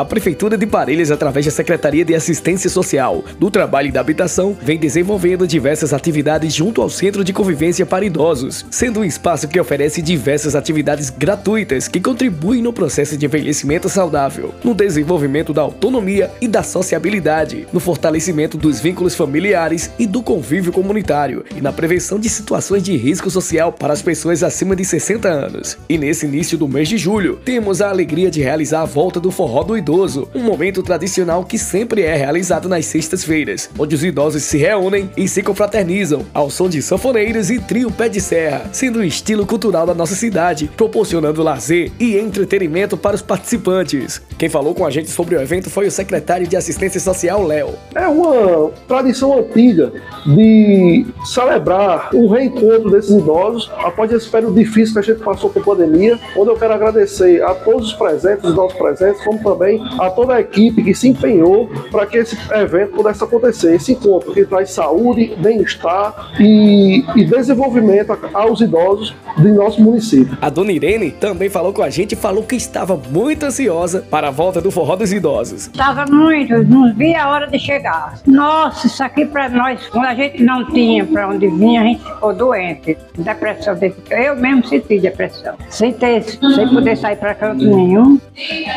A Prefeitura de Parelhas, através da Secretaria de Assistência Social, do Trabalho e da Habitação, vem desenvolvendo diversas atividades junto ao Centro de Convivência para Idosos, sendo um espaço que oferece diversas atividades gratuitas que contribuem no processo de envelhecimento saudável, no desenvolvimento da autonomia e da sociabilidade, no fortalecimento dos vínculos familiares e do convívio comunitário e na prevenção de situações de risco social para as pessoas acima de 60 anos. E nesse início do mês de julho, temos a alegria de realizar a volta do Forró do Idoso, um momento tradicional que sempre é realizado nas sextas-feiras, onde os idosos se reúnem e se confraternizam ao som de sanfoneiros e trio pé de serra, sendo um estilo cultural da nossa cidade, proporcionando lazer e entretenimento para os participantes. Quem falou com a gente sobre o evento foi o secretário de Assistência Social, Léo. É uma tradição antiga de celebrar o reencontro desses idosos após esse período difícil que a gente passou com a pandemia, onde eu quero agradecer a todos os presentes, os nossos presentes, como também a toda a equipe que se empenhou para que esse evento pudesse acontecer. Esse encontro que traz saúde, bem-estar e, e desenvolvimento aos idosos de nosso município. A dona Irene também falou com a gente e falou que estava muito ansiosa para a volta do Forró dos Idosos. Estava muito, não via a hora de chegar. Nossa, isso aqui para nós, quando a gente não tinha para onde vinha, a gente ficou doente. Depressão. Eu mesmo senti depressão. Sem ter, sem poder sair para canto nenhum.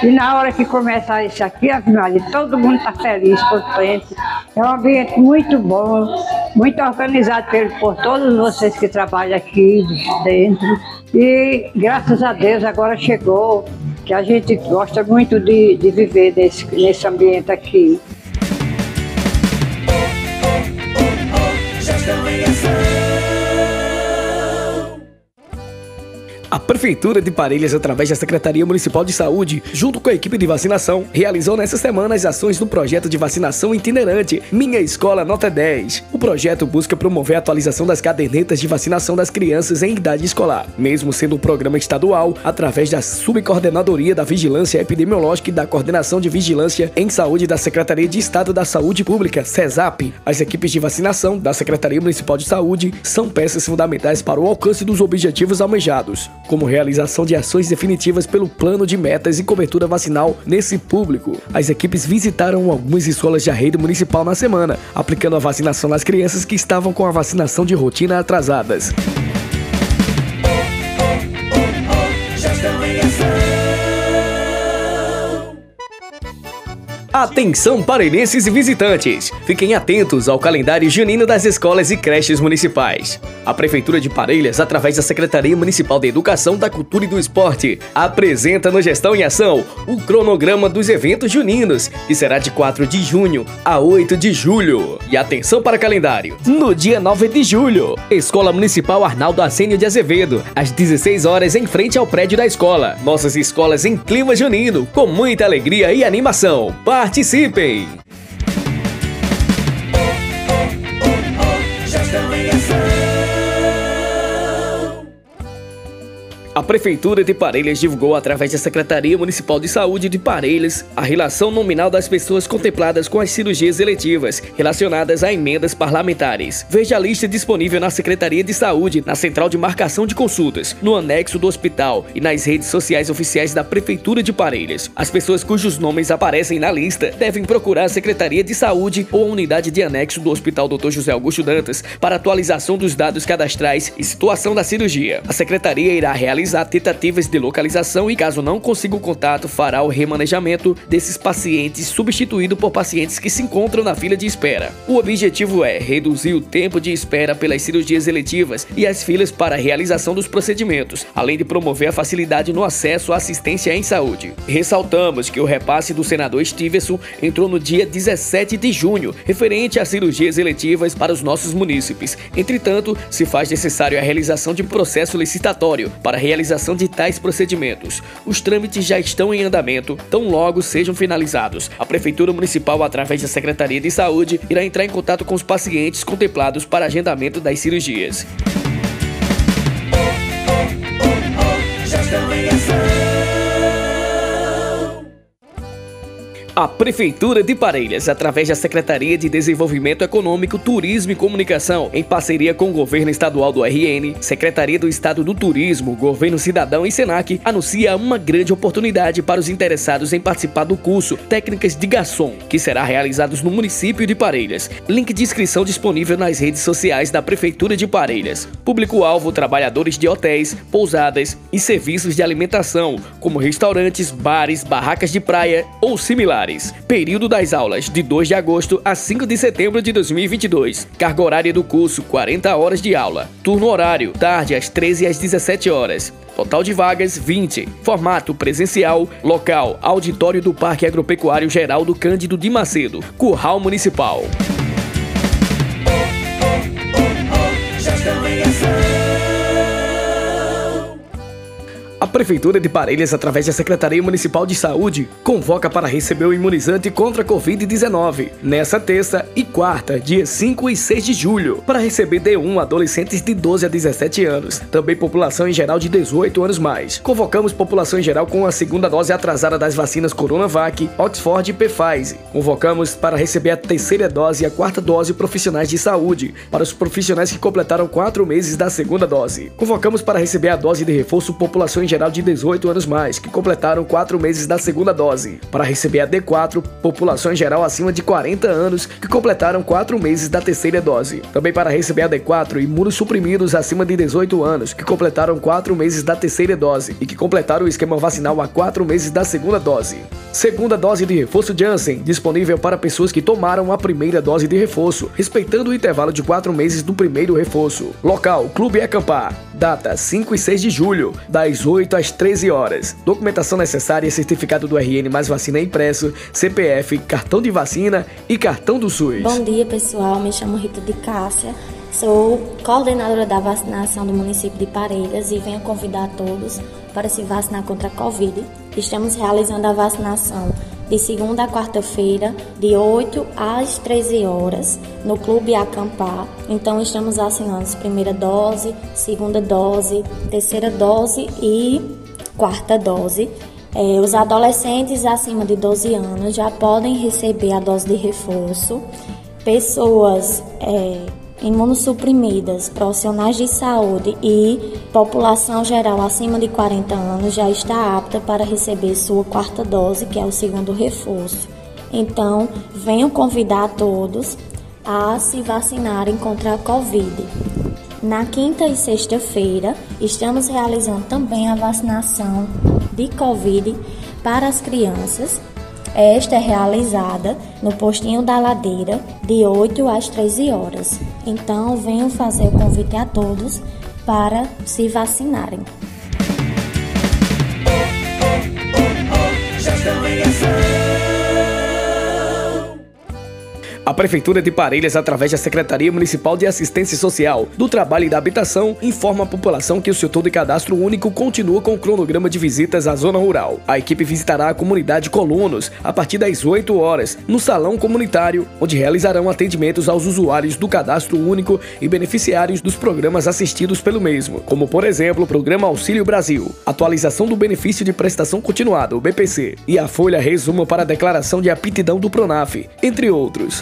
E na hora que começa isso aqui, afinal, todo mundo está feliz, contente. É um ambiente muito bom, muito organizado por, por todos vocês que trabalham aqui dentro. E graças a Deus agora chegou, que a gente gosta muito de, de viver nesse, nesse ambiente aqui. A Prefeitura de Parelhas, através da Secretaria Municipal de Saúde, junto com a equipe de vacinação, realizou nessa semana as ações do projeto de vacinação itinerante Minha Escola Nota 10. O projeto busca promover a atualização das cadernetas de vacinação das crianças em idade escolar, mesmo sendo um programa estadual, através da Subcoordenadoria da Vigilância Epidemiológica e da Coordenação de Vigilância em Saúde da Secretaria de Estado da Saúde Pública, CESAP. As equipes de vacinação da Secretaria Municipal de Saúde são peças fundamentais para o alcance dos objetivos almejados como realização de ações definitivas pelo plano de metas e cobertura vacinal nesse público. As equipes visitaram algumas escolas de rede municipal na semana, aplicando a vacinação nas crianças que estavam com a vacinação de rotina atrasadas. Atenção parelhenses e visitantes! Fiquem atentos ao calendário junino das escolas e creches municipais. A Prefeitura de Parelhas, através da Secretaria Municipal de Educação, da Cultura e do Esporte, apresenta no Gestão em Ação o cronograma dos eventos juninos, que será de 4 de junho a 8 de julho. E atenção para calendário! No dia 9 de julho, Escola Municipal Arnaldo Assênio de Azevedo, às 16 horas em frente ao prédio da escola. Nossas escolas em clima junino, com muita alegria e animação. Participem! A Prefeitura de Parelhas divulgou através da Secretaria Municipal de Saúde de Parelhas a relação nominal das pessoas contempladas com as cirurgias eletivas relacionadas a emendas parlamentares. Veja a lista disponível na Secretaria de Saúde, na Central de Marcação de Consultas, no anexo do hospital e nas redes sociais oficiais da Prefeitura de Parelhas. As pessoas cujos nomes aparecem na lista devem procurar a Secretaria de Saúde ou a unidade de anexo do Hospital Dr. José Augusto Dantas para atualização dos dados cadastrais e situação da cirurgia. A Secretaria irá realizar realizar tentativas de localização e, caso não consiga o contato, fará o remanejamento desses pacientes, substituído por pacientes que se encontram na fila de espera. O objetivo é reduzir o tempo de espera pelas cirurgias eletivas e as filas para a realização dos procedimentos, além de promover a facilidade no acesso à assistência em saúde. Ressaltamos que o repasse do senador Stevenson entrou no dia 17 de junho, referente às cirurgias eletivas para os nossos munícipes. Entretanto, se faz necessário a realização de processo licitatório para a realização de tais procedimentos. Os trâmites já estão em andamento, tão logo sejam finalizados. A Prefeitura Municipal, através da Secretaria de Saúde, irá entrar em contato com os pacientes contemplados para agendamento das cirurgias. A Prefeitura de Parelhas, através da Secretaria de Desenvolvimento Econômico, Turismo e Comunicação, em parceria com o Governo Estadual do RN, Secretaria do Estado do Turismo, Governo Cidadão e Senac, anuncia uma grande oportunidade para os interessados em participar do curso Técnicas de Garçom, que será realizado no município de Parelhas. Link de inscrição disponível nas redes sociais da Prefeitura de Parelhas. Público-alvo: trabalhadores de hotéis, pousadas e serviços de alimentação, como restaurantes, bares, barracas de praia ou similares. Período das aulas, de 2 de agosto a 5 de setembro de 2022. Carga horária do curso, 40 horas de aula. Turno horário, tarde às 13 às 17 horas. Total de vagas 20. Formato presencial, local, auditório do Parque Agropecuário Geral do Cândido de Macedo, Curral Municipal. Prefeitura de Parelhas, através da Secretaria Municipal de Saúde, convoca para receber o imunizante contra a Covid-19 nessa terça e quarta, dia 5 e 6 de julho, para receber D1 adolescentes de 12 a 17 anos, também população em geral de 18 anos mais. Convocamos população em geral com a segunda dose atrasada das vacinas Coronavac, Oxford e Pfizer. Convocamos para receber a terceira dose e a quarta dose profissionais de saúde, para os profissionais que completaram quatro meses da segunda dose. Convocamos para receber a dose de reforço população em geral de 18 anos mais, que completaram 4 meses da segunda dose. Para receber a D4, população em geral acima de 40 anos, que completaram 4 meses da terceira dose. Também para receber a D4, imunossuprimidos acima de 18 anos, que completaram 4 meses da terceira dose e que completaram o esquema vacinal há 4 meses da segunda dose. Segunda dose de reforço Janssen, disponível para pessoas que tomaram a primeira dose de reforço, respeitando o intervalo de 4 meses do primeiro reforço. Local: Clube Acampar. Data: 5 e 6 de julho, das 8 às 13 horas. Documentação necessária: certificado do RN mais vacina impresso, CPF, cartão de vacina e cartão do SUS. Bom dia, pessoal. Me chamo Rita de Cássia. Sou coordenadora da vacinação do município de Parelhas e venho convidar todos para se vacinar contra a Covid. Estamos realizando a vacinação de segunda a quarta-feira, de 8 às 13 horas, no Clube Acampar. Então, estamos vacinando primeira dose, segunda dose, terceira dose e quarta dose. É, os adolescentes acima de 12 anos já podem receber a dose de reforço. Pessoas é, imunossuprimidas, profissionais de saúde e população geral acima de 40 anos já está apta para receber sua quarta dose, que é o segundo reforço. Então, venho convidar todos a se vacinarem contra a Covid. Na quinta e sexta-feira, estamos realizando também a vacinação de Covid para as crianças esta é realizada no postinho da ladeira de 8 às 13 horas. Então, venho fazer o convite a todos para se vacinarem. A Prefeitura de Parelhas, através da Secretaria Municipal de Assistência Social, do Trabalho e da Habitação, informa a população que o setor de cadastro único continua com o cronograma de visitas à zona rural. A equipe visitará a comunidade Colunos a partir das 8 horas, no Salão Comunitário, onde realizarão atendimentos aos usuários do cadastro único e beneficiários dos programas assistidos pelo mesmo, como por exemplo o Programa Auxílio Brasil, atualização do benefício de prestação continuada, o BPC, e a folha resumo para a declaração de aptidão do Pronaf, entre outros.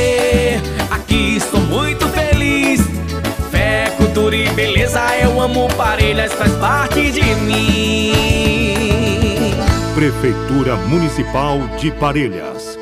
Cultura e beleza, eu amo Parelhas, faz parte de mim. Prefeitura Municipal de Parelhas